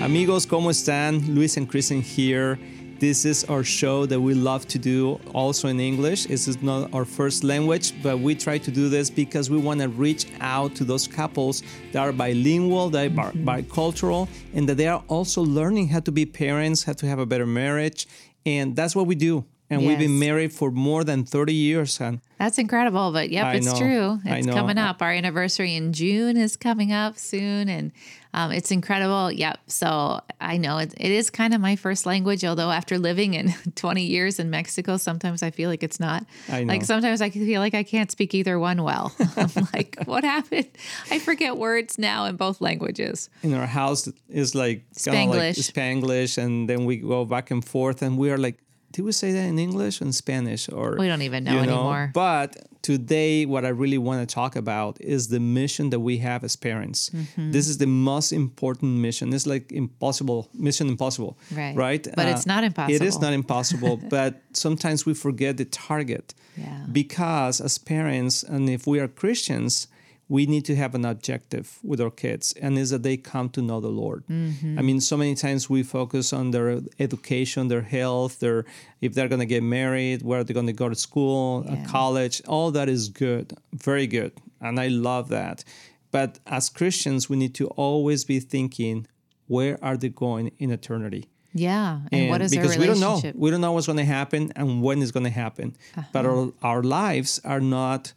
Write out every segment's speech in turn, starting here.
Amigos, ¿cómo están? Luis and Kristen here. This is our show that we love to do also in English. This is not our first language, but we try to do this because we want to reach out to those couples that are bilingual, that are bicultural, and that they are also learning how to be parents, how to have a better marriage. And that's what we do. And we've been married for more than 30 years. And That's incredible, but yep, I it's know. true. It's coming up. Our anniversary in June is coming up soon, and um, it's incredible. Yep. So I know it, it is kind of my first language, although after living in 20 years in Mexico, sometimes I feel like it's not. I know. Like sometimes I feel like I can't speak either one well. I'm like, what happened? I forget words now in both languages. in our house is like kinda like Spanglish. Spanglish, and then we go back and forth, and we are like, did we say that in English or in Spanish? Or We don't even know anymore. But today, what I really want to talk about is the mission that we have as parents. Mm-hmm. This is the most important mission. It's like impossible, mission impossible, Right. Right? Uh, But it's not impossible. It is not impossible, but sometimes we forget the target. Yeah. Because as parents, and if we are Christians, we need to have an objective with our kids, and is that they come to know the Lord. Mm-hmm. I mean, so many times we focus on their education, their health, their if they're going to get married, where they're going to go to school, uh, Yeah. college. All that is good, very good, and I love that. But as Christians, we need to always be thinking, where are they going in eternity? Yeah. And, what is because we don't know? Uh-huh. we don't know what's going to happen and when it's going to happen but our, our lives are not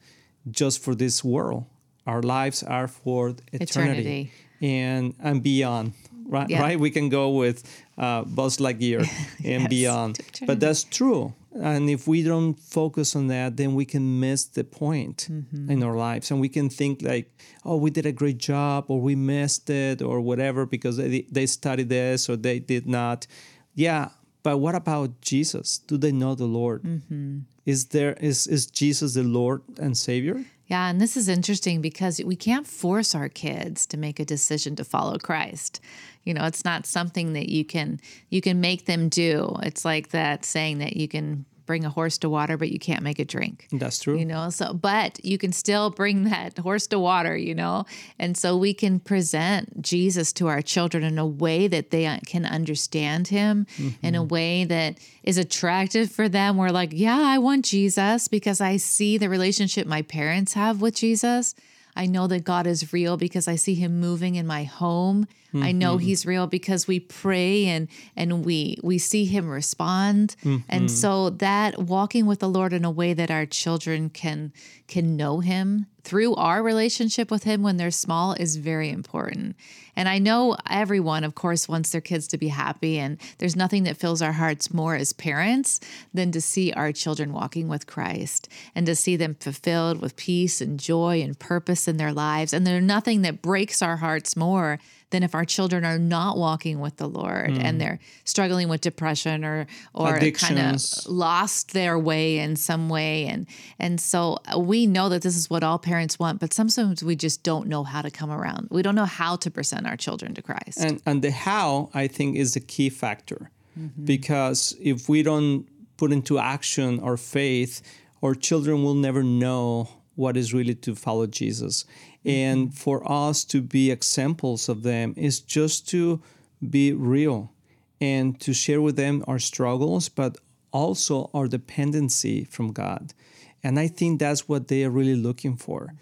just for this world our lives are for eternity, Eternity. and and beyond right? Yeah. right? We can go with uh, buzz lightyear and Yes, beyond. But that's true. And if we don't focus on that then we can miss the point Mm-hmm. in our lives. And we can think like oh we did a great job or we missed it or whatever because they, they studied this or they did not. Yeah but what about jesus? Do they know the lord? Mm-hmm. is there is is jesus the lord and savior Yeah, and this is interesting because we can't force our kids to make a decision to follow Christ. You know, it's not something that you can you can make them do. It's like that saying that you can bring a horse to water but you can't make it drink. that's true You know, so but you can still bring that horse to water, you know? And so we can present Jesus to our children in a way that they can understand him, in a mm-hmm. way that is attractive for them. We're like, yeah, I want Jesus because I see the relationship my parents have with Jesus. I know that God is real because I see him moving in my home. I know mm-hmm. he's real because we pray and and we we see him respond. And mm-hmm. so that walking with the Lord in a way that our children can can know him through our relationship with him when they're small is very important. And I know everyone of course wants their kids to be happy and there's nothing that fills our hearts more as parents than to see our children walking with Christ and to see them fulfilled with peace and joy and purpose in their lives. And there's nothing that breaks our hearts more than if our children are not walking with the Lord and they're struggling with depression or or kind of lost their way in some way. And and so we know that this is what all parents want but sometimes we just don't know how to come around. We don't know how to present our children to christ. And and the how i think is the key factor. Mm-hmm. because if we don't put into action our faith our children will never know what is really to follow jesus Mm-hmm. and for us to be examples of them is just to be real and to share with them our struggles but also our dependency from god and i think that's what they are really looking for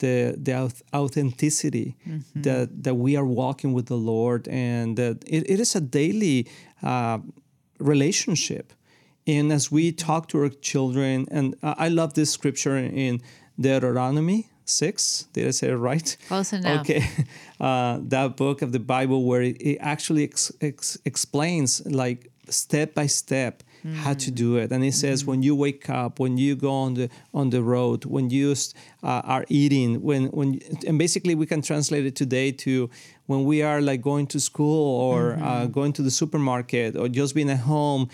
the the auth- authenticity that that we are walking with the Lord, and that it, it is a daily uh, relationship. And as we talk to our children, and I love this scripture in Deuteronomy six. Did I say it right? Close enough. Okay, uh, that book of the Bible where it, it actually ex, ex, explains like step by step how to do it, and it says when you wake up, when you go on the on the road, when you uh, are eating, when when and basically we can translate it today to when we are like going to school or uh, going to the supermarket or just being at home.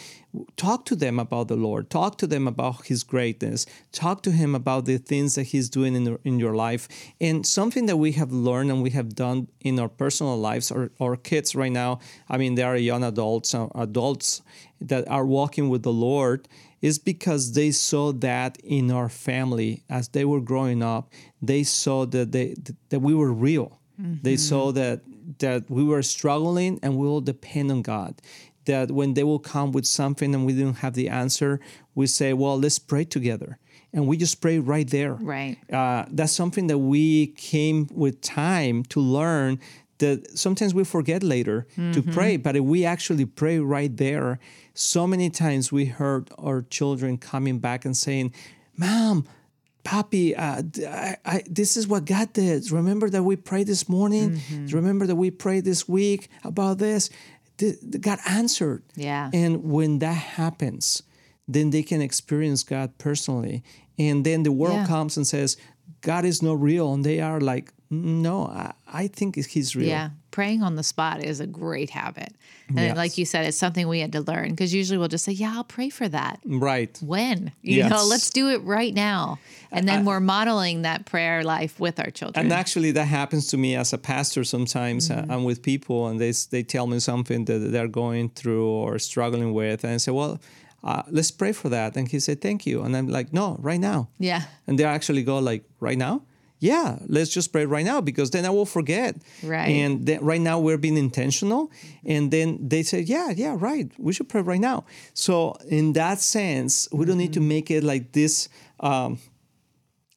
Talk to them about the Lord. Talk to them about His greatness. Talk to Him about the things that He's doing in, the, in your life. And something that we have learned and we have done in our personal lives, or our kids right now, I mean, they are young adults, uh, adults that are walking with the Lord, is because they saw that in our family as they were growing up. They saw that they that we were real. They saw that that we were struggling and we will depend on God. That when they will come with something and we didn't have the answer, we say, well, let's pray together. And we just pray right there. Right. Uh, that's something that we came with time to learn that sometimes we forget later to pray, but if we actually pray right there, so many times we heard our children coming back and saying, Mom, Papi, uh, I, I, this is what God did. Remember that we prayed this morning? Remember that we prayed this week about this? Th- th- God answered. Yeah. And when that happens, then they can experience God personally. And then the world Yeah. comes and says, God is not real. And they are like, no, I, I think he's real. Yeah. Praying on the spot is a great habit. And Yes. like you said, it's something we had to learn because usually we'll just say, yeah, I'll pray for that. Right. When? You know, let's do it right now. And then we're modeling that prayer life with our children. And actually, that happens to me as a pastor sometimes. Mm-hmm. Uh, I'm with people and they, they tell me something that they're going through or struggling with. And I say, well, uh, let's pray for that. And he said, thank you. And I'm like, no, right now. yeah. And they actually go like, right now? Yeah, let's just pray right now because then I will forget. Right. And then right now we're being intentional. And then they say, yeah, yeah, right. We should pray right now. So in that sense, we don't need to make it like this um,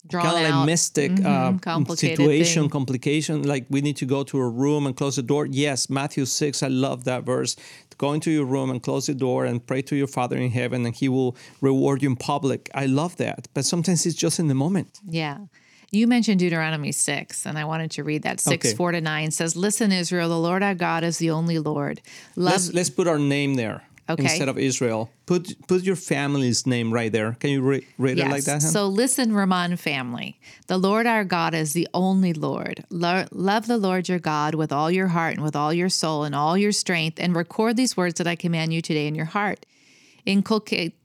Drawn kind of like mystic uh, situation, thing. complication. Like we need to go to a room and close the door. Yes, Matthew 6, I love that verse. Go into your room and close the door and pray to your Father in heaven, and He will reward you in public. I love that. But sometimes it's just in the moment. Yeah. You mentioned Deuteronomy 6, and I wanted to read that. 6, Okay. 4 to 9 says, Listen, Israel, the Lord our God is the only Lord. Love, Let's, let's put our name there Okay. instead of Israel. Put put your family's name right there. Can you re- read it like that? Hannah? So listen, Ramon family. The Lord our God is the only Lord. Lo- love the Lord your God with all your heart and with all your soul and all your strength, and record these words that I command you today in your heart. Inculcate.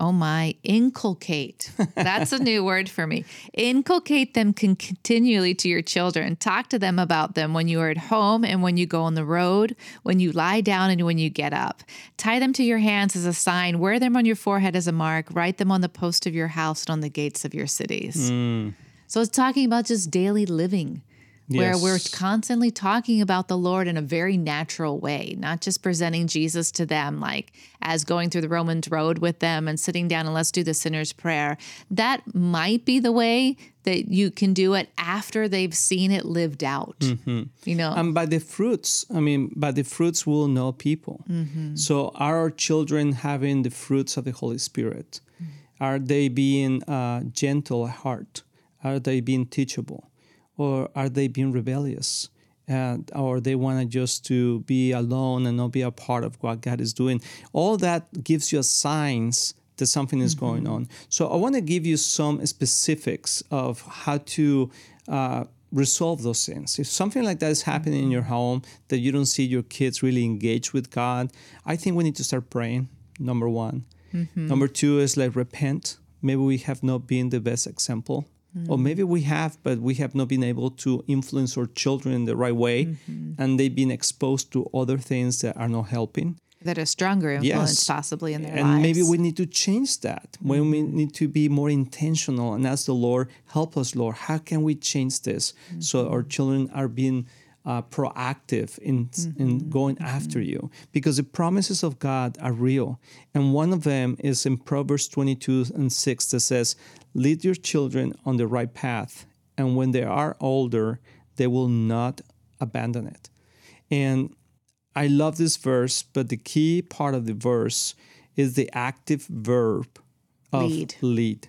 Oh my, inculcate. That's a new word for me. Inculcate them con- continually to your children. Talk to them about them when you are at home and when you go on the road, when you lie down and when you get up. Tie them to your hands as a sign. Wear them on your forehead as a mark. Write them on the post of your house and on the gates of your cities. Mm. So it's talking about just daily living. Where we're constantly talking about the Lord in a very natural way, not just presenting Jesus to them like as going through the Romans road with them and sitting down and let's do the sinner's prayer. That might be the way that you can do it after they've seen it lived out. Mm-hmm. You know, And by the fruits, I mean, by the fruits we'll know people. Mm-hmm. So are our children having the fruits of the Holy Spirit? Mm-hmm. Are they being uh, gentle at heart? Are they being teachable? Or are they being rebellious? And, or they want to just to be alone and not be a part of what God is doing. All that gives you signs that something is going mm-hmm. on. So I want to give you some specifics of how to uh, resolve those things. If something like that is happening in your mm-hmm. home that you don't see your kids really engaged with God, I think we need to start praying. Number one. Mm-hmm. Number two is like repent. Maybe we have not been the best example. Or mm. maybe we have, but we have not been able to influence our children in the right way, mm-hmm. and they've been exposed to other things that are not helping. That a stronger influence Yes. possibly in their and lives. maybe we need to change that when we mm-hmm. need to be more intentional and ask the lord help us lord. How can we change this? Mm-hmm. So our children are being uh, proactive in, in going after you because the promises of god are real and one of them is in proverbs 22 and 6 that says lead your children on the right path and when they are older they will not abandon it and I love this verse, but the key part of the verse is the active verb of Lead. lead.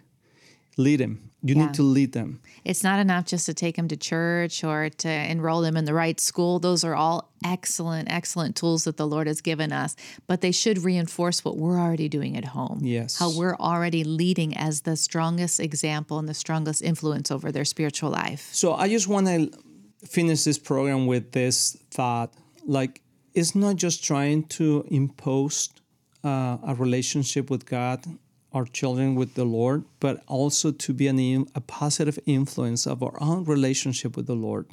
Lead them. You Yeah. need to lead them. It's not enough just to take them to church or to enroll them in the right school. Those are all excellent, excellent tools that the Lord has given us, but they should reinforce what we're already doing at home. Yes. How we're already leading as the strongest example and the strongest influence over their spiritual life. So I just want to finish this program with this thought like it's not just trying to impose uh, a relationship with God our children with the Lord, but also to be an, a positive influence of our own relationship with the Lord.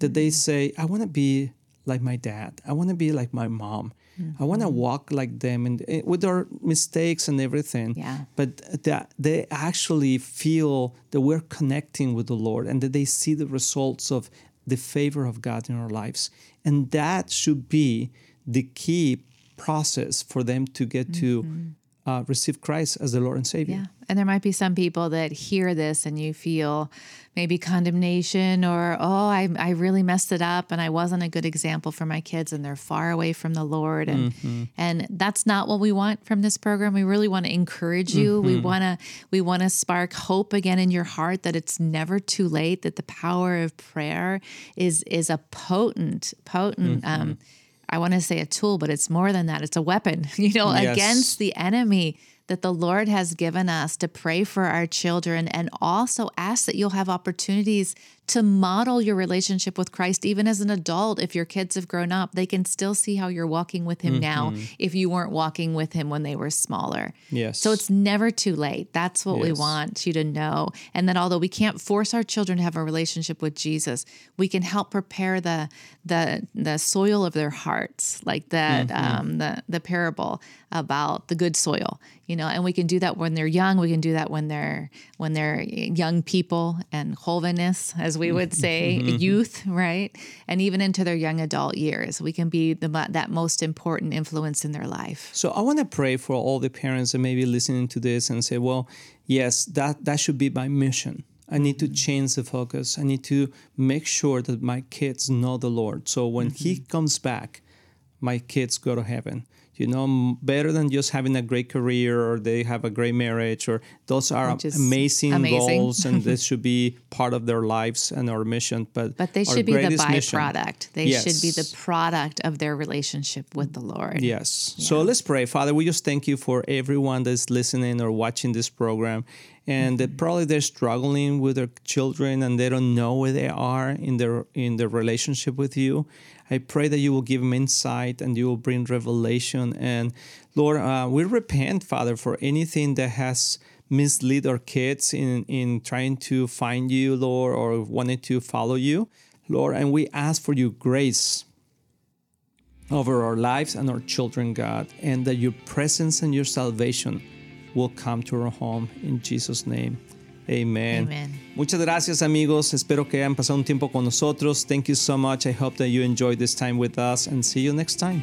That they mm-hmm. say, I want to be like my dad. I want to be like my mom. I want to mm-hmm. walk like them and eh, with our mistakes and everything. Yeah. But that they actually feel that we're connecting with the Lord and that they see the results of the favor of God in our lives. And that should be the key process for them to get to mm-hmm. Uh, receive Christ as the Lord and Savior. Yeah. And there might be some people that hear this and you feel maybe condemnation or, oh, I, I really messed it up and I wasn't a good example for my kids and they're far away from the Lord. And and that's not what we want from this program. We really want to encourage you. We wanna we want to spark hope again in your heart that it's never too late, that the power of prayer is is a potent, potent um I want to say a tool, but it's more than that. It's a weapon, you know, Yes. against the enemy that the Lord has given us to pray for our children and also ask that you'll have opportunities to model your relationship with Christ even as an adult if your kids have grown up they can still see how you're walking with him now if you weren't walking with him when they were smaller. Yes. so it's never too late. That's what we want you to know. And that although we can't force our children to have a relationship with Jesus we can help prepare the the the soil of their hearts like that Mm-hmm. um the the parable about the good soil you know and we can do that when they're young. We can do that when they're when they're young people and holiness as we mm-hmm. would say Mm-hmm. youth right and even into their young adult years we can be the that most important influence in their life So I want to pray for all the parents that may be listening to this and say, well, yes, that, that should be my mission. I need to mm-hmm. change the focus. I need to make sure that my kids know the Lord. So when He mm-hmm. comes back, my kids go to heaven. You know, better than just having a great career or they have a great marriage or those are amazing, amazing. goals and this should be part of their lives and our mission. But but they should be the greatest mission- byproduct they should be the product of their relationship with the lord Yes. So let's pray. Father, we just thank you for everyone that's listening or watching this program. And that probably they're struggling with their children and they don't know where they are in their in their relationship with you. I pray that you will give them insight and you will bring revelation. And Lord, uh, we repent, Father, for anything that has mislead our kids in, in trying to find you, Lord, or wanting to follow you, Lord. And we ask for your grace over our lives and our children, God, and that your presence and your salvation will come to our home in Jesus' name. Amen. Amen. Muchas gracias, amigos. Espero que hayan pasado un tiempo con nosotros. Thank you so much. I hope that you enjoyed this time with us and see you next time.